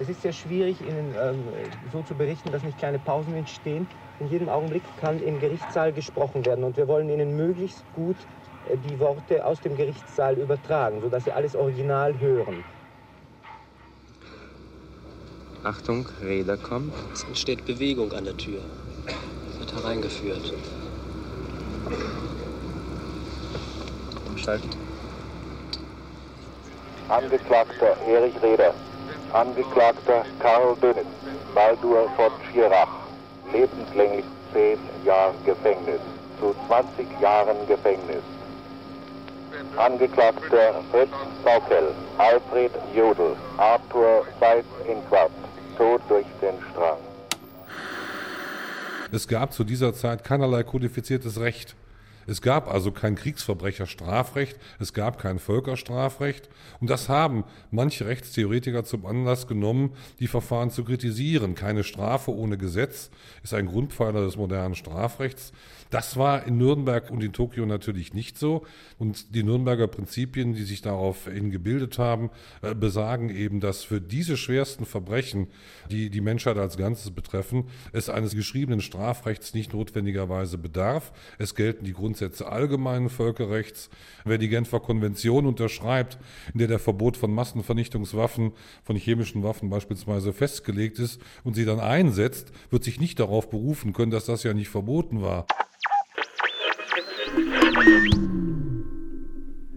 Es ist sehr schwierig, Ihnen ähm, so zu berichten, dass nicht kleine Pausen entstehen. In jedem Augenblick kann im Gerichtssaal gesprochen werden und wir wollen Ihnen möglichst gut äh, die Worte aus dem Gerichtssaal übertragen, sodass Sie alles original hören.
Achtung, Räder kommt. Es entsteht Bewegung an der Tür. Es wird hereingeführt. Umschalten.
Angeklagter Erich Reder. Angeklagter Karl Dönitz. Baldur von Schirach. Lebenslänglich 10 Jahre Gefängnis. Zu 20 Jahren Gefängnis. Angeklagter Fritz Saukel. Alfred Jodl. Arthur Seitz Tod durch den Strang.
Es gab zu dieser Zeit keinerlei kodifiziertes Recht. Es gab also kein Kriegsverbrecherstrafrecht, es gab kein Völkerstrafrecht und das haben manche Rechtstheoretiker zum Anlass genommen, die Verfahren zu kritisieren. Keine Strafe ohne Gesetz ist ein Grundpfeiler des modernen Strafrechts. Das war in Nürnberg und in Tokio natürlich nicht so. Und die Nürnberger Prinzipien, die sich daraufhin gebildet haben, äh, besagen eben, dass für diese schwersten Verbrechen, die die Menschheit als Ganzes betreffen, es eines geschriebenen Strafrechts nicht notwendigerweise bedarf. Es gelten die Grundsätze allgemeinen Völkerrechts. Wer die Genfer Konvention unterschreibt, in der der Verbot von Massenvernichtungswaffen, von chemischen Waffen beispielsweise festgelegt ist und sie dann einsetzt, wird sich nicht darauf berufen können, dass das ja nicht verboten war.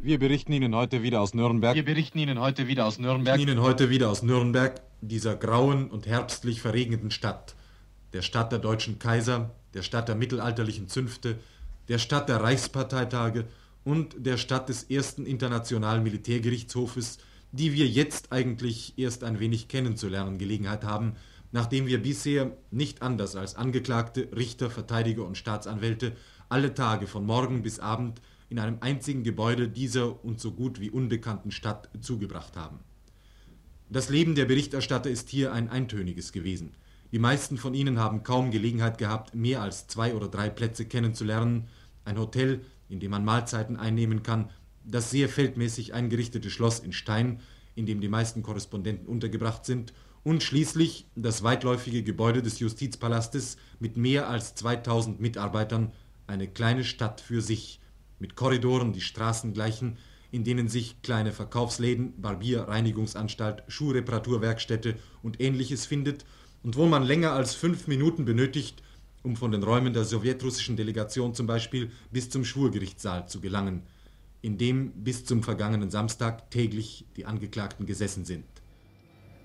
Wir berichten Ihnen heute wieder aus Nürnberg.
Wir berichten Ihnen heute wieder aus Nürnberg.
Ihnen heute wieder aus Nürnberg, dieser grauen und herbstlich verregneten Stadt. Der Stadt der deutschen Kaiser, der Stadt der mittelalterlichen Zünfte, der Stadt der Reichsparteitage und der Stadt des ersten internationalen Militärgerichtshofes, die wir jetzt eigentlich erst ein wenig kennenzulernen Gelegenheit haben, nachdem wir bisher nicht anders als Angeklagte, Richter, Verteidiger und Staatsanwälte alle Tage von Morgen bis Abend in einem einzigen Gebäude dieser und so gut wie unbekannten Stadt zugebracht haben. Das Leben der Berichterstatter ist hier ein eintöniges gewesen. Die meisten von ihnen haben kaum Gelegenheit gehabt, mehr als zwei oder drei Plätze kennenzulernen, ein Hotel, in dem man Mahlzeiten einnehmen kann, das sehr feldmäßig eingerichtete Schloss in Stein, in dem die meisten Korrespondenten untergebracht sind, und schließlich das weitläufige Gebäude des Justizpalastes mit mehr als 2000 Mitarbeitern, eine kleine Stadt für sich, mit Korridoren, die Straßen gleichen, in denen sich kleine Verkaufsläden, Barbier, Reinigungsanstalt, Schuhreparaturwerkstätte und ähnliches findet und wo man länger als fünf Minuten benötigt, um von den Räumen der sowjetrussischen Delegation zum Beispiel bis zum Schwurgerichtssaal zu gelangen, in dem bis zum vergangenen Samstag täglich die Angeklagten gesessen sind.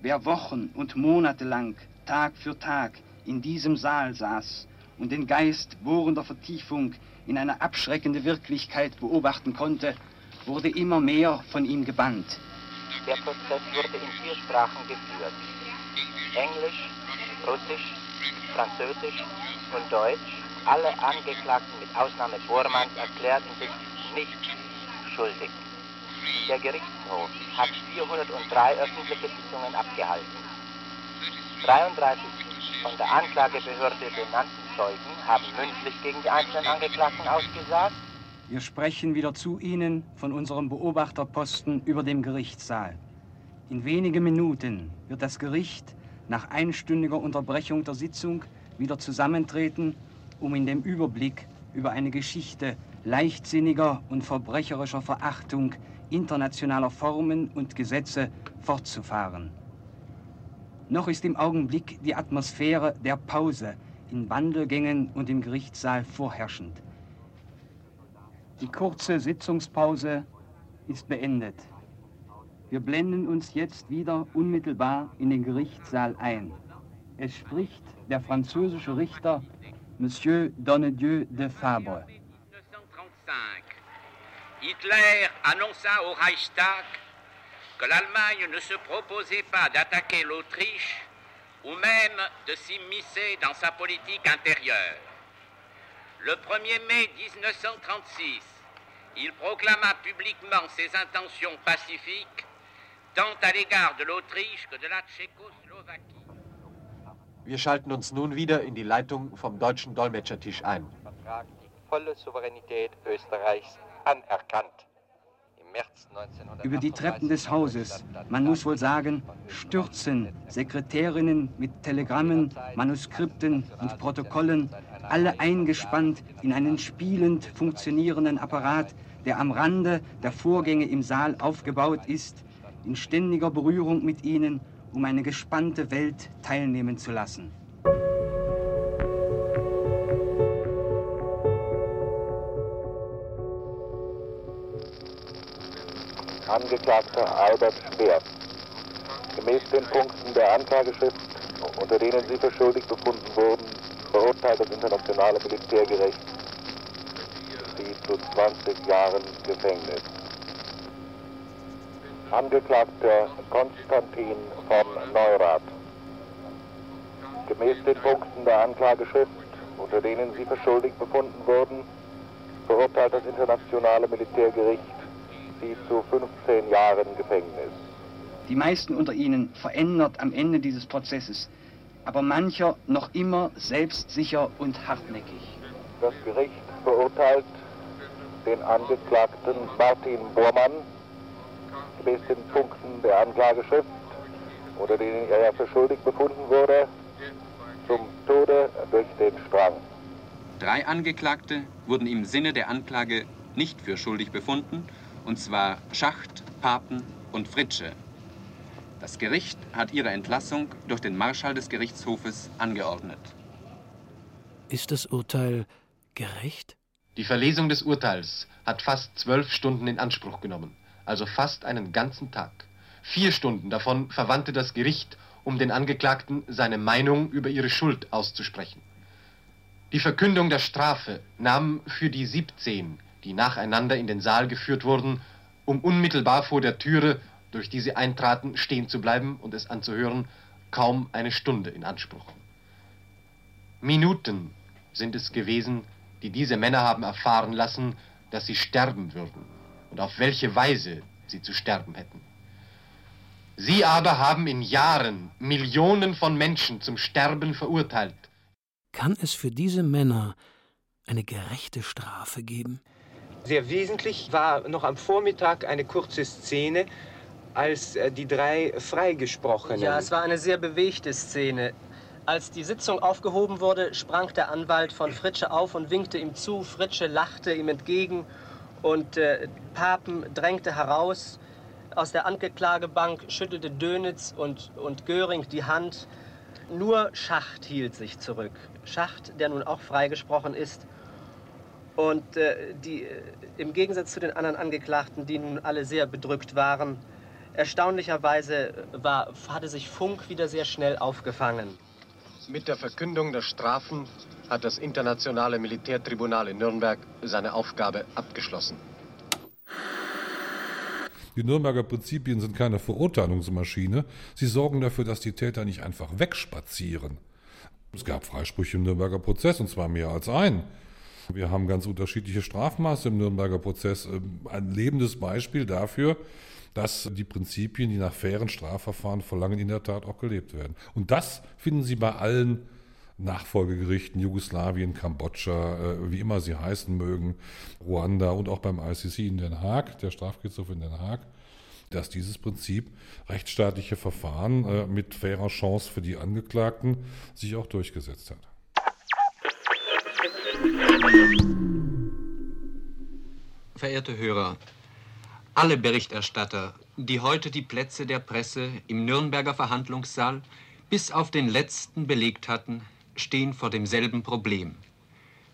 Wer Wochen und Monate lang, Tag für Tag, in diesem Saal saß und den Geist bohrender Vertiefung in eine abschreckende Wirklichkeit beobachten konnte, wurde immer mehr von ihm gebannt.
Der Prozess wurde in vier Sprachen geführt. Englisch, Russisch, Französisch und Deutsch. Alle Angeklagten mit Ausnahme Bormanns erklärten sich nicht schuldig. Der Gerichtshof hat 403 öffentliche Sitzungen abgehalten. 33 von der Anklagebehörde benannten Zeugen haben mündlich gegen die einzelnen Angeklagten ausgesagt.
Wir sprechen wieder zu Ihnen von unserem Beobachterposten über dem Gerichtssaal. In wenigen Minuten wird das Gericht nach einstündiger Unterbrechung der Sitzung wieder zusammentreten, um in dem Überblick über eine Geschichte leichtsinniger und verbrecherischer Verachtung internationaler Formen und Gesetze fortzufahren. Noch ist im Augenblick die Atmosphäre der Pause in Wandelgängen und im Gerichtssaal vorherrschend. Die kurze Sitzungspause ist beendet. Wir blenden uns jetzt wieder unmittelbar in den Gerichtssaal ein. Es spricht der französische Richter Monsieur Donnedieu de Fabre.
Hitler annonça au Reichstag que l'Allemagne ne se proposait pas d'attaquer l'Autriche ou même de s'immiscer dans sa politique intérieure. Le 1er mai 1936, il proclama publiquement ses intentions pacifiques tant à l'égard de l'Autriche que de la Tchécoslovaquie.
Wir schalten uns nun wieder in die Leitung vom deutschen Dolmetschertisch ein.
Vertrag die volle Souveränität Österreichs anerkannt. Im
Über die Treppen des Hauses, man muss wohl sagen, stürzen Sekretärinnen mit Telegrammen, Manuskripten und Protokollen, alle eingespannt in einen spielend funktionierenden Apparat, der am Rande der Vorgänge im Saal aufgebaut ist, in ständiger Berührung mit ihnen, um eine gespannte Welt teilnehmen zu lassen.
Angeklagter Albert Speer. Gemäß den Punkten der Anklageschrift, unter denen Sie für schuldig befunden wurden, verurteilt das internationale Militärgericht Sie zu 20 Jahren Gefängnis. Angeklagter Konstantin von Neurath. Gemäß den Punkten der Anklageschrift, unter denen Sie für schuldig befunden wurden, verurteilt das internationale Militärgericht Sie zu 15 Jahren Gefängnis.
Die meisten unter ihnen verändert am Ende dieses Prozesses, aber mancher noch immer selbstsicher und hartnäckig.
Das Gericht verurteilt den Angeklagten Martin Bormann den Punkten der Anklageschrift, unter denen er für schuldig befunden wurde, zum Tode durch den Strang.
Drei Angeklagte wurden im Sinne der Anklage nicht für schuldig befunden, und zwar Schacht, Papen und Fritsche. Das Gericht hat ihre Entlassung durch den Marschall des Gerichtshofes angeordnet.
Ist das Urteil gerecht?
Die Verlesung des Urteils hat fast zwölf Stunden in Anspruch genommen, also fast einen ganzen Tag. Vier Stunden davon verwandte das Gericht, um den Angeklagten seine Meinung über ihre Schuld auszusprechen. Die Verkündung der Strafe nahm für die 17, die nacheinander in den Saal geführt wurden, um unmittelbar vor der Türe, durch die sie eintraten, stehen zu bleiben und es anzuhören, kaum eine Stunde in Anspruch. Minuten sind es gewesen, die diese Männer haben erfahren lassen, dass sie sterben würden und auf welche Weise sie zu sterben hätten. Sie aber haben in Jahren Millionen von Menschen zum Sterben verurteilt.
Kann es für diese Männer eine gerechte Strafe geben?
Sehr wesentlich war noch am Vormittag eine kurze Szene, als äh, die drei Freigesprochenen.
Ja, es war eine sehr bewegte Szene. Als die Sitzung aufgehoben wurde, sprang der Anwalt von Fritsche auf und winkte ihm zu. Fritsche lachte ihm entgegen und äh, Papen drängte heraus. Aus der Angeklagebank schüttelte Dönitz und, und Göring die Hand. Nur Schacht hielt sich zurück. Schacht, der nun auch freigesprochen ist. Und äh, die, äh, im Gegensatz zu den anderen Angeklagten, die nun alle sehr bedrückt waren, erstaunlicherweise war, hatte sich Funk wieder sehr schnell aufgefangen.
Mit der Verkündung der Strafen hat das Internationale Militärtribunal in Nürnberg seine Aufgabe abgeschlossen.
Die Nürnberger Prinzipien sind keine Verurteilungsmaschine. Sie sorgen dafür, dass die Täter nicht einfach wegspazieren. Es gab Freisprüche im Nürnberger Prozess, und zwar mehr als ein. Wir haben ganz unterschiedliche Strafmaße im Nürnberger Prozess. Ein lebendes Beispiel dafür, dass die Prinzipien, die nach fairen Strafverfahren verlangen, in der Tat auch gelebt werden. Und das finden Sie bei allen Nachfolgegerichten, Jugoslawien, Kambodscha, äh, wie immer sie heißen mögen, Ruanda und auch beim ICC in Den Haag, der Strafgerichtshof in Den Haag, dass dieses Prinzip rechtsstaatliche Verfahren äh, mit fairer Chance für die Angeklagten sich auch durchgesetzt hat.
Verehrte Hörer, alle Berichterstatter, die heute die Plätze der Presse im Nürnberger Verhandlungssaal bis auf den letzten belegt hatten, stehen vor demselben Problem.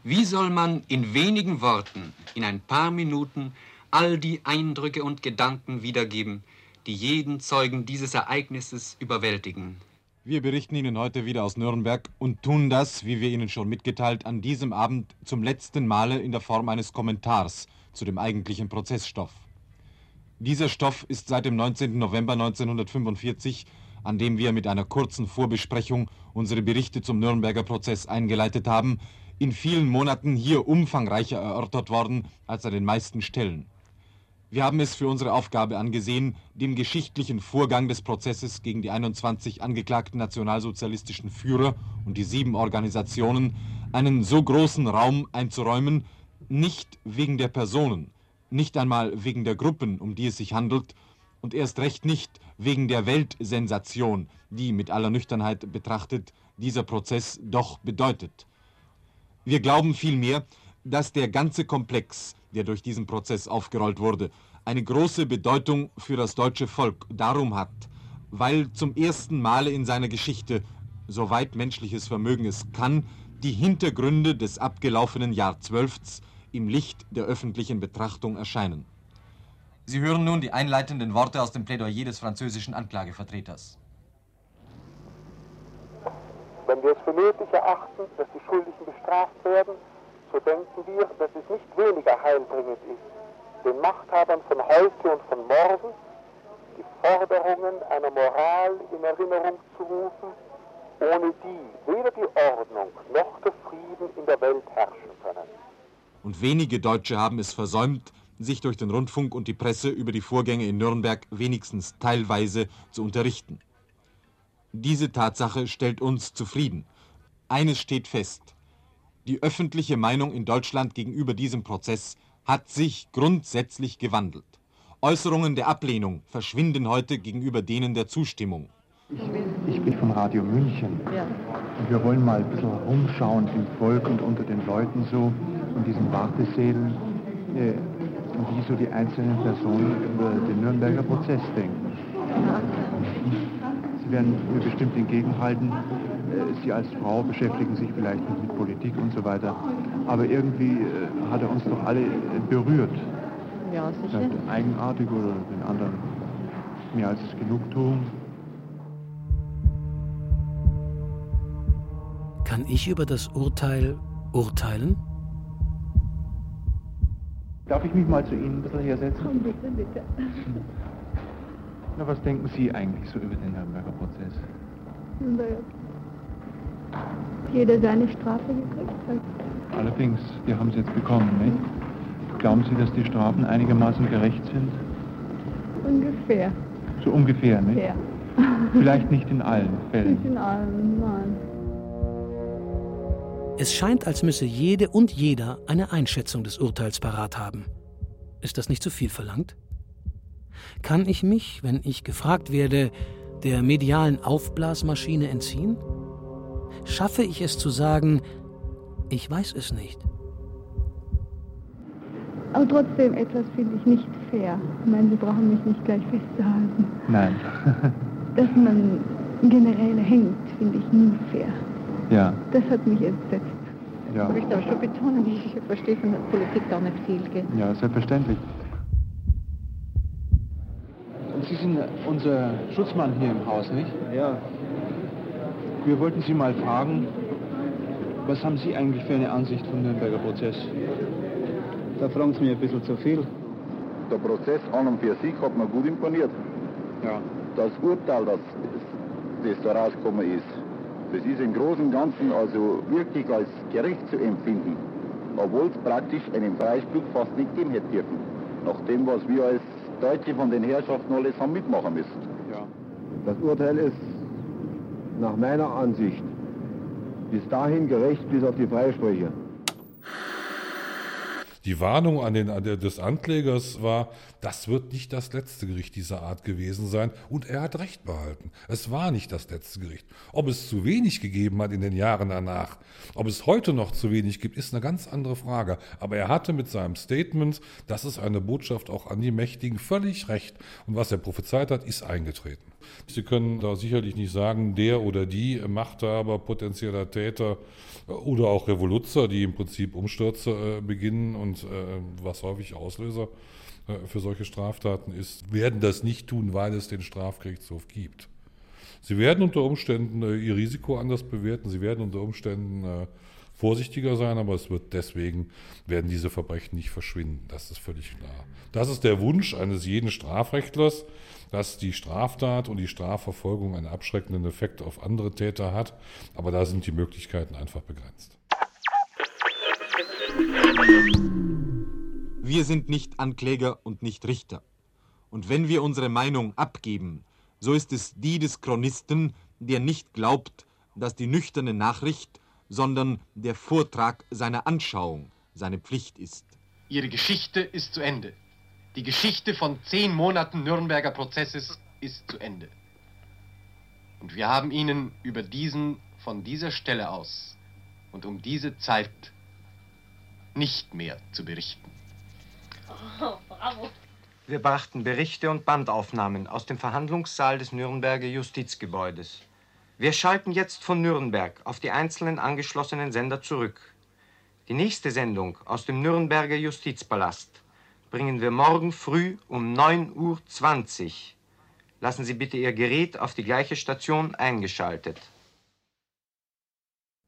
Wie soll man in wenigen Worten, in ein paar Minuten, all die Eindrücke und Gedanken wiedergeben, die jeden Zeugen dieses Ereignisses überwältigen?
Wir berichten Ihnen heute wieder aus Nürnberg und tun das, wie wir Ihnen schon mitgeteilt, an diesem Abend zum letzten Male in der Form eines Kommentars zu dem eigentlichen Prozessstoff. Dieser Stoff ist seit dem 19. November 1945, an dem wir mit einer kurzen Vorbesprechung unsere Berichte zum Nürnberger Prozess eingeleitet haben, in vielen Monaten hier umfangreicher erörtert worden als an den meisten Stellen. Wir haben es für unsere Aufgabe angesehen, dem geschichtlichen Vorgang des Prozesses gegen die 21 angeklagten nationalsozialistischen Führer und die sieben Organisationen einen so großen Raum einzuräumen, nicht wegen der Personen, Nicht einmal wegen der Gruppen, um die es sich handelt, und erst recht nicht wegen der Weltsensation, die mit aller Nüchternheit betrachtet dieser Prozess doch bedeutet. Wir glauben vielmehr, dass der ganze Komplex, der durch diesen Prozess aufgerollt wurde, eine große Bedeutung für das deutsche Volk darum hat, weil zum ersten Male in seiner Geschichte, soweit menschliches Vermögen es kann, die Hintergründe des abgelaufenen Jahrzwölfts im Licht der öffentlichen Betrachtung erscheinen. Sie hören nun die einleitenden Worte aus dem Plädoyer des französischen Anklagevertreters.
Wenn wir es für nötig erachten, dass die Schuldigen bestraft werden, so denken wir, dass es nicht weniger heilbringend ist, den Machthabern von heute und von morgen die Forderungen einer Moral in Erinnerung zu rufen, ohne die weder die Ordnung noch der Frieden in der Welt herrschen können.
Und wenige Deutsche haben es versäumt, sich durch den Rundfunk und die Presse über die Vorgänge in Nürnberg wenigstens teilweise zu unterrichten. Diese Tatsache stellt uns zufrieden. Eines steht fest. Die öffentliche Meinung in Deutschland gegenüber diesem Prozess hat sich grundsätzlich gewandelt. Äußerungen der Ablehnung verschwinden heute gegenüber denen der Zustimmung.
Ich bin von Radio München.
Ja.
Und wir wollen mal ein bisschen rumschauen im Volk und unter den Leuten so, in diesen Wartesälen, äh, und wie so die einzelnen Personen über den Nürnberger Prozess denken. Sie werden mir bestimmt entgegenhalten, äh, Sie als Frau beschäftigen sich vielleicht nicht mit Politik und so weiter, aber irgendwie äh, hat er uns doch alle äh, berührt.
Ja, sicher.
Eigenartig oder den anderen mehr als Genugtuung.
Kann ich über das Urteil urteilen?
Darf ich mich mal zu Ihnen ein bisschen hersetzen?
Komm bitte, bitte.
Na, was denken Sie eigentlich so über den Nürnberger Prozess?
Naja. Jeder seine Strafe gekriegt hat.
Allerdings, wir haben sie jetzt bekommen, nicht? Glauben Sie, dass die Strafen einigermaßen gerecht sind?
Ungefähr.
So ungefähr, nicht?
Ja.
Vielleicht nicht in allen Fällen.
Nicht in allen, nein.
Es scheint, als müsse jede und jeder eine Einschätzung des Urteils parat haben. Ist das nicht zu viel verlangt? Kann ich mich, wenn ich gefragt werde, der medialen Aufblasmaschine entziehen? Schaffe ich es zu sagen, ich weiß es nicht?
Aber trotzdem, etwas finde ich nicht fair. Ich meine, Sie brauchen mich nicht gleich festzuhalten.
Nein.
Dass man Generäle hängt, finde ich nie fair.
ja,
Das hat mich entsetzt.
Ja.
Ich möchte aber schon betonen, ich verstehe von der Politik gar nicht viel. Gell?
Ja, selbstverständlich. Sie sind unser Schutzmann hier im Haus, nicht? Ja. Wir wollten Sie mal fragen, was haben Sie eigentlich für eine Ansicht vom Nürnberger Prozess?
Da fragen Sie mich ein bisschen zu viel. Der Prozess an und für sich hat mir gut imponiert.
Ja.
Das Urteil, das, das da rausgekommen ist, das ist im Großen und Ganzen also wirklich als gerecht zu empfinden. Obwohl es praktisch einen Freispruch fast nicht geben hätte dürfen. Nach dem, was wir als Deutsche von den Herrschaften alles haben mitmachen müssen.
Ja.
Das Urteil ist nach meiner Ansicht bis dahin gerecht bis auf die Freisprüche.
Die Warnung an den, an der, des Anklägers war, das wird nicht das letzte Gericht dieser Art gewesen sein. Und er hat recht behalten. Es war nicht das letzte Gericht. Ob es zu wenig gegeben hat in den Jahren danach, ob es heute noch zu wenig gibt, ist eine ganz andere Frage. Aber er hatte mit seinem Statement, das ist eine Botschaft auch an die Mächtigen, völlig recht. Und was er prophezeit hat, ist eingetreten. Sie können da sicherlich nicht sagen, der oder die Machthaber, potenzieller Täter oder auch Revoluzer, die im Prinzip Umstürze äh, beginnen und äh, was häufig Auslöser äh, für solche Straftaten ist, werden das nicht tun, weil es den Strafgerichtshof gibt. Sie werden unter Umständen äh, ihr Risiko anders bewerten, sie werden unter Umständen äh, vorsichtiger sein, aber es wird deswegen, werden diese Verbrechen nicht verschwinden. Das ist völlig klar. Das ist der Wunsch eines jeden Strafrechtlers, dass die Straftat und die Strafverfolgung einen abschreckenden Effekt auf andere Täter hat, aber da sind die Möglichkeiten einfach begrenzt.
Wir sind nicht Ankläger und nicht Richter. Und wenn wir unsere Meinung abgeben, so ist es die des Chronisten, der nicht glaubt, dass die nüchterne Nachricht, sondern der Vortrag seiner Anschauung seine Pflicht ist.
Ihre Geschichte ist zu Ende. Die Geschichte von zehn Monaten Nürnberger Prozesses ist zu Ende. Und wir haben Ihnen über diesen von dieser Stelle aus und um diese Zeit nicht mehr zu berichten.
Oh, bravo. Wir brachten Berichte und Bandaufnahmen aus dem Verhandlungssaal des Nürnberger Justizgebäudes. Wir schalten jetzt von Nürnberg auf die einzelnen angeschlossenen Sender zurück. Die nächste Sendung aus dem Nürnberger Justizpalast bringen wir morgen früh um 9.20 Uhr. Lassen Sie bitte Ihr Gerät auf die gleiche Station eingeschaltet.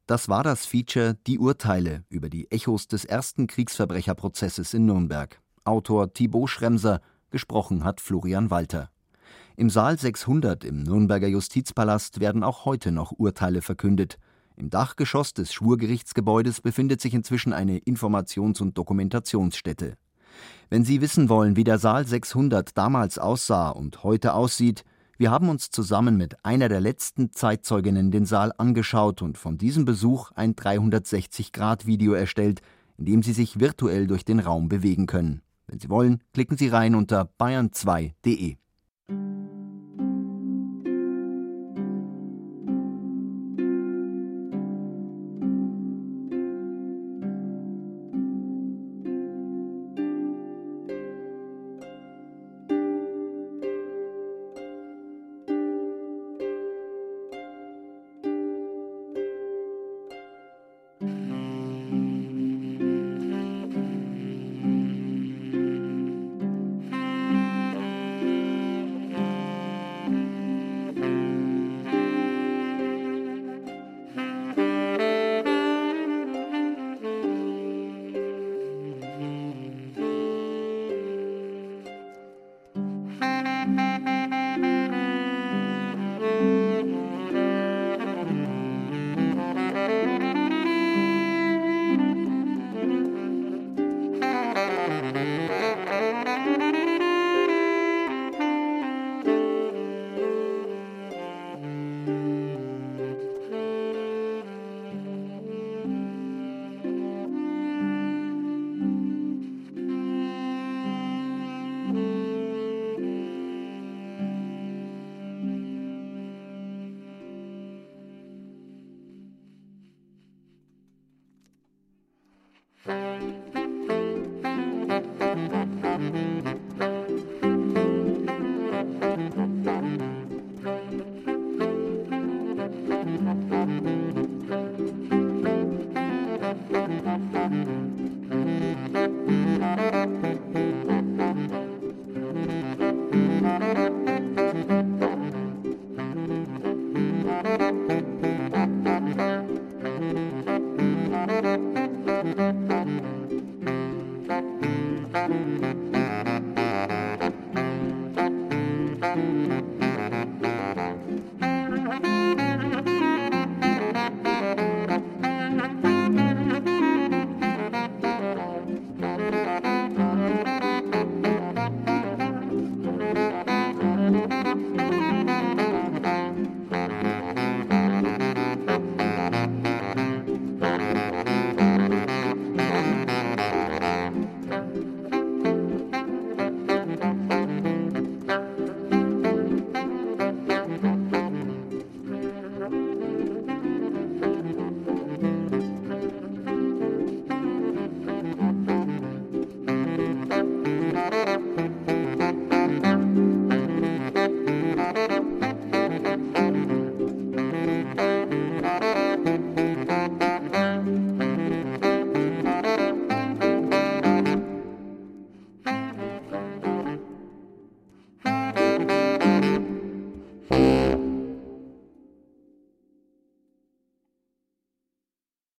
Das war das Feature Die Urteile über die Echos des ersten Kriegsverbrecherprozesses in Nürnberg. Autor Thibaut Schremser, gesprochen hat Florian Walter. Im Saal 600 im Nürnberger Justizpalast werden auch heute noch Urteile verkündet. Im Dachgeschoss des Schwurgerichtsgebäudes befindet sich inzwischen eine Informations- und Dokumentationsstätte. Wenn Sie wissen wollen, wie der Saal 600 damals aussah und heute aussieht, wir haben uns zusammen mit einer der letzten Zeitzeuginnen den Saal angeschaut und von diesem Besuch ein 360-Grad-Video erstellt, in dem Sie sich virtuell durch den Raum bewegen können. Wenn Sie wollen, klicken Sie rein unter bayern2.de.